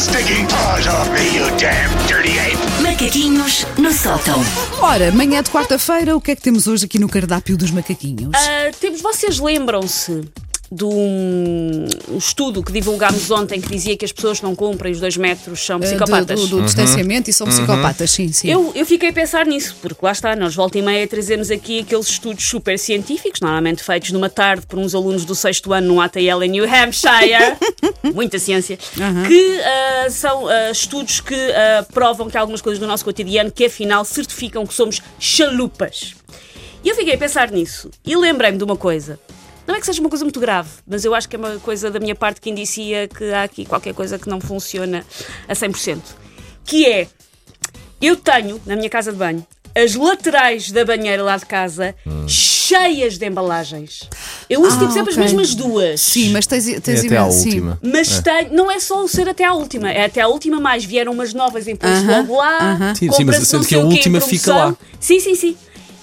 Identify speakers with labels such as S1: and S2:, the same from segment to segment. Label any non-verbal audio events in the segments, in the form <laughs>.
S1: stinking paws off me, you damn dirty ape!
S2: Macaquinhos no sótão.
S3: Ora, manhã de quarta-feira, o que é que temos hoje aqui no cardápio dos macaquinhos?
S4: Ah, temos, vocês lembram-se de um, estudo que divulgámos ontem que dizia que as pessoas que não cumprem os dois metros são
S3: Eh,
S4: psicopatas?
S3: Do, do- do distanciamento e são psicopatas, sim, sim.
S4: Eu, eu fiquei a pensar nisso, porque lá está, nós volta e meia trazemos aqui aqueles estudos super científicos, normalmente feitos numa tarde por uns alunos do sexto ano num ATL em New Hampshire, <laughs> muita ciência, que ah, são ah, estudos que ah, provam que há algumas coisas do nosso cotidiano que afinal certificam que somos chalupas. E eu fiquei a pensar nisso e lembrei-me de uma coisa. Não é que seja uma coisa muito grave, mas eu acho que é uma coisa da minha parte que indicia que há aqui qualquer coisa que não funciona a 100%. Que é, eu tenho, na minha casa de banho, as laterais da banheira lá de casa cheias de embalagens. Eu uso
S3: Ah,
S4: tipo sempre
S3: ok.
S4: as mesmas duas.
S3: Sim, mas tens, tens
S5: É até à última.
S4: Mas tenho, não é só o ser até à última, é até à última mais. Vieram umas novas em
S3: Aham,
S4: logo lá.
S3: aham.
S5: Sim, sim, mas sendo que a última fica lá.
S4: Sim, sim, sim.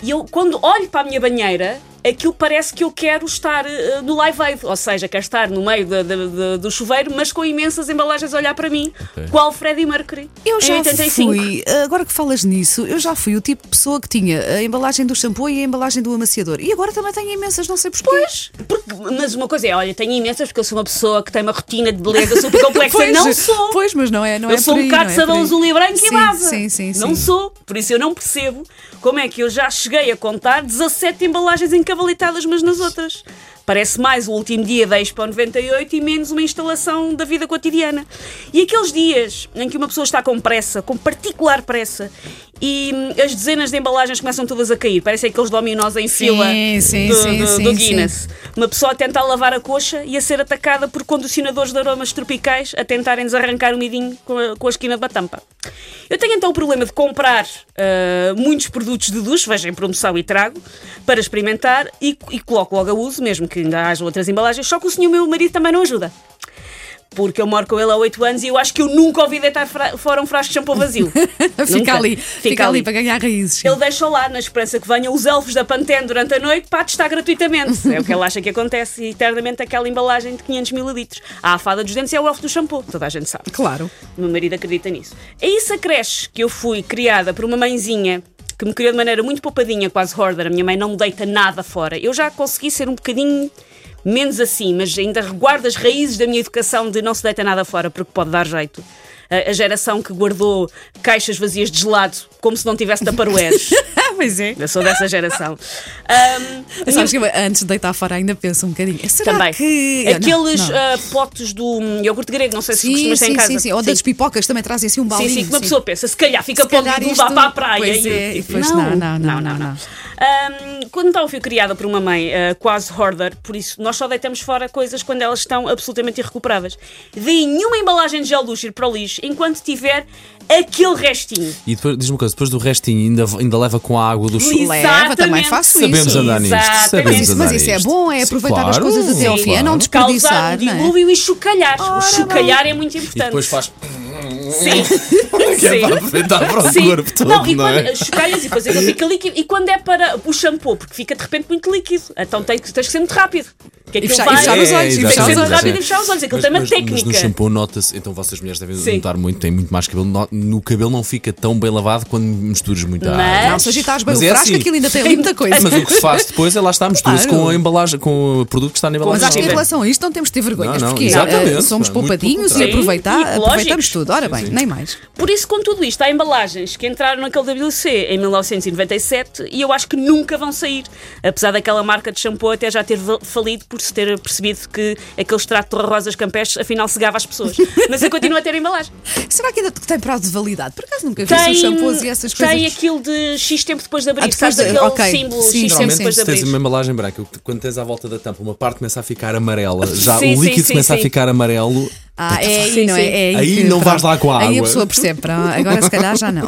S4: E eu, quando olho para a minha banheira, aquilo parece que eu quero estar eh, no Live Aid. Ou seja, quero estar no meio da- da- da- do chuveiro, mas com imensas embalagens a olhar para mim. Qual Freddie Mercury?
S3: Eu
S4: em
S3: já
S4: 85.
S3: fui, agora que falas nisso, eu já fui o tipo de pessoa que tinha a embalagem do shampoo e a embalagem do amaciador. E agora também tenho imensas, não sei porquê.
S4: Pois, porque- mas uma coisa é, olha, tenho imensas porque eu sou uma pessoa que tem uma rotina de beleza <laughs> super complexa. não sou.
S3: Pois, mas não é, não
S4: eu
S3: é
S4: sou
S3: por
S4: um bocado
S3: não
S4: de
S3: é
S4: sabão azul e branco e
S3: sim,
S4: vaza.
S3: Sim, sim, sim.
S4: Não sou. Por isso eu não percebo como é que eu já cheguei a contar 17 embalagens encavalitadas umas nas outras. Parece mais o último dia da Expo 98 e menos uma instalação da vida cotidiana. E aqueles dias em que uma pessoa está com pressa, com particular pressa, e as dezenas de embalagens começam todas a cair, parecem aqueles dominós em fila
S3: sim,
S4: do,
S3: sim,
S4: do- do. Guinness. Uma pessoa a tentar lavar a coxa e a ser atacada por condicionadores de aromas tropicais a tentarem desarrancar o midinho com a, com a esquina da tampa. Eu tenho então o problema de comprar ah, muitos produtos de duche, veja em promoção e trago, para experimentar e, e coloco logo a uso, mesmo que ainda haja outras embalagens, só que o senhor meu marido também não ajuda. Porque eu moro com ele há 8 anos e eu acho que eu nunca ouvi deitar fra- fora um frasco de shampoo vazio. <laughs>
S3: Fica
S4: Nunca.
S3: ali, fica, ali para ganhar raízes.
S4: Ele deixa lá na esperança que venham os elfos da Pantene durante a noite para testar gratuitamente. <laughs> É o que ele acha que acontece e eternamente aquela embalagem de 500 mililitros. A afada dos dentes é o elfo do shampoo, toda a gente sabe.
S3: Claro.
S4: O meu marido acredita nisso. É isso acresce que eu fui criada por uma mãezinha que me criou de maneira muito poupadinha, quase hoarder. A minha mãe não me deita nada fora. Eu já consegui ser um bocadinho menos assim, mas ainda reguardo as raízes da minha educação de não se deita nada fora, porque pode dar jeito. A a geração que guardou caixas vazias de gelado como se não tivesse taparoeiros. <laughs>
S3: Pois é.
S4: Eu sou dessa geração. <laughs> A
S3: Sabes que antes de deitar fora ainda penso um bocadinho. Será
S4: também.
S3: que. Ah, não,
S4: Aqueles
S3: não.
S4: ah, potes do iogurte grego, não sei se
S3: Sim,
S4: costumas ter em
S3: sim,
S4: casa.
S3: sim, sim. Ou das pipocas também trazem assim um
S4: Sim,
S3: balinho.
S4: sim, que uma pessoa pensa, se calhar fica
S3: Se
S4: para
S3: calhar
S4: levar para a praia.
S3: pois
S4: E-
S3: é,
S4: e-
S3: pois não, não, não, não.
S4: Ahm, quando então fui criada por uma mãe ah, quase hoarder, por isso nós só deitamos fora coisas quando elas estão absolutamente irrecuperáveis. Dei nenhuma embalagem de gel ir para o lixo enquanto tiver aquele restinho.
S5: E depois, diz uma coisa, depois do restinho ainda, ainda leva com a água do chuveiro.
S3: Leva, também
S4: Exatamente.
S3: faço
S5: Sabemos
S3: isso.
S5: andar nisto.
S4: Exatamente.
S5: Sabemos
S3: Mas isso,
S5: andar
S3: mas isso é bom, é
S5: Sim,
S3: aproveitar as
S5: claro,
S3: coisas até ao fim, é não.
S4: Causar
S3: desperdiçar.
S4: um
S3: não é?
S4: dilúvio e chocalhar. o chocalhar é muito
S5: E
S4: importante.
S5: depois faz.
S4: Sim. <laughs>
S5: Que é
S4: Sim.
S5: para aproveitar para o
S4: Sim.
S5: corpo todo,
S4: não, e
S5: não
S4: quando
S5: é?
S4: chocalhas e depois aquilo fica líquido. E quando é para o shampoo, porque fica de repente muito líquido, então tem, que- tens que ser muito rápido. Que
S3: E
S4: aquilo
S3: fechar,
S4: vai-
S3: e fechar os
S5: É,
S3: olhos. e
S4: Tem que
S3: fechar
S4: ser
S3: os
S4: muito
S3: olhos.
S4: rápido e fechar os olhos. Aquilo tem uma
S5: mas,
S4: técnica.
S5: Mas no shampoo nota-se, então vocês mulheres devem
S4: Sim.
S5: notar muito, tem muito mais cabelo. No, cabelo não fica tão bem lavado quando misturas muita
S4: Mas-
S5: água.
S3: Não, se agitares bem
S5: Mas
S3: o
S5: é
S3: frasco,
S5: assim.
S3: aquilo ainda tem ali muita coisa.
S5: Mas o que se faz depois é lá está, misturas
S3: Claro.
S5: com a embalagem, com o produto que está na
S3: Mas
S5: embalagem.
S3: acho que em relação a isto não temos de ter vergonhas,
S5: Não, não,
S3: porque
S5: exatamente.
S3: eh, somos
S5: Muito
S3: poupadinhos e aproveitar, aproveitamos tudo. Ora bem, nem mais.
S4: Por isso, com tudo isto, há embalagens que entraram naquele WC em 1997 e eu acho que nunca vão sair. Apesar daquela marca de shampoo até já ter falido por se ter percebido que aquele extrato de rosas campestres afinal cegava as pessoas. <laughs> Mas eu continuo a ter embalagem.
S3: Será que ainda tem prazo de validade? Por acaso nunca vi
S4: Tem,
S3: os shampoos e essas coisas.
S4: tem aquilo de X tempo depois de abrir.
S3: Ah, depois
S4: Sabes
S3: de-
S4: aquele
S3: ok.
S4: símbolo
S3: Sim,
S4: X tempo depois de
S5: se tens
S4: abrir.
S5: uma embalagem branca, quando tens à volta da tampa, uma parte começa a ficar amarela, <laughs> já
S4: Sim,
S5: o líquido
S4: sim,
S5: começa
S4: sim.
S5: a ficar amarelo.
S3: Ah, é aí,
S4: Sim,
S3: não é? é aí
S5: Aí não
S3: pronto.
S5: vais lá com a
S3: Aí a
S5: água.
S3: pessoa percebe, <laughs> agora se calhar já não.